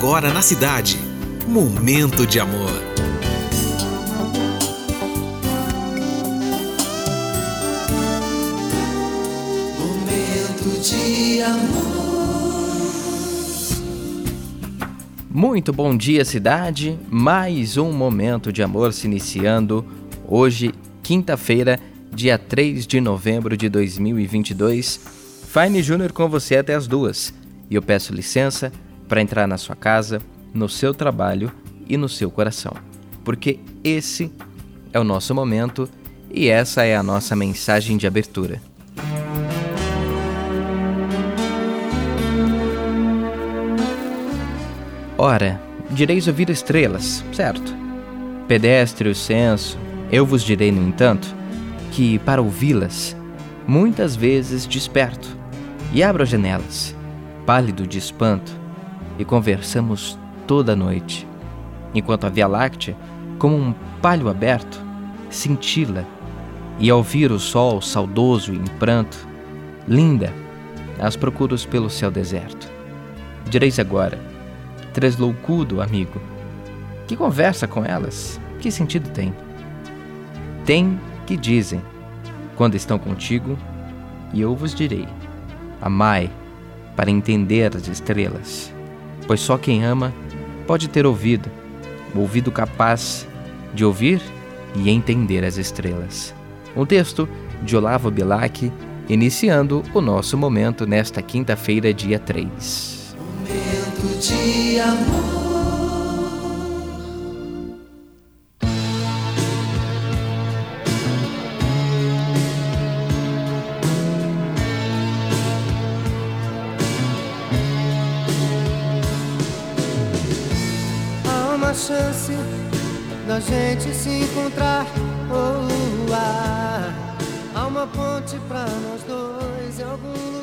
agora na cidade. Momento de amor. Momento de amor. Muito bom dia, cidade. Mais um momento de amor se iniciando hoje, quinta-feira, dia 3 de novembro de 2022. Fine Júnior com você até as duas. E eu peço licença para entrar na sua casa, no seu trabalho e no seu coração. Porque esse é o nosso momento e essa é a nossa mensagem de abertura. Ora, direis ouvir estrelas, certo? Pedestre o senso, eu vos direi, no entanto, que para ouvi-las, muitas vezes desperto e abro as janelas, pálido de espanto, e conversamos toda a noite, enquanto a Via Láctea, como um palho aberto, cintila, e ao vir o sol saudoso e em pranto, linda, as procuros pelo céu deserto. Direis agora, tresloucudo amigo, que conversa com elas, que sentido tem? Tem que dizem, quando estão contigo, e eu vos direi: amai para entender as estrelas pois só quem ama pode ter ouvido, o ouvido capaz de ouvir e entender as estrelas. Um texto de Olavo Bilac, iniciando o nosso momento nesta quinta-feira, dia 3. Momento de amor. chance da gente se encontrar. Oh, ah, há uma ponte pra nós dois em algum lugar.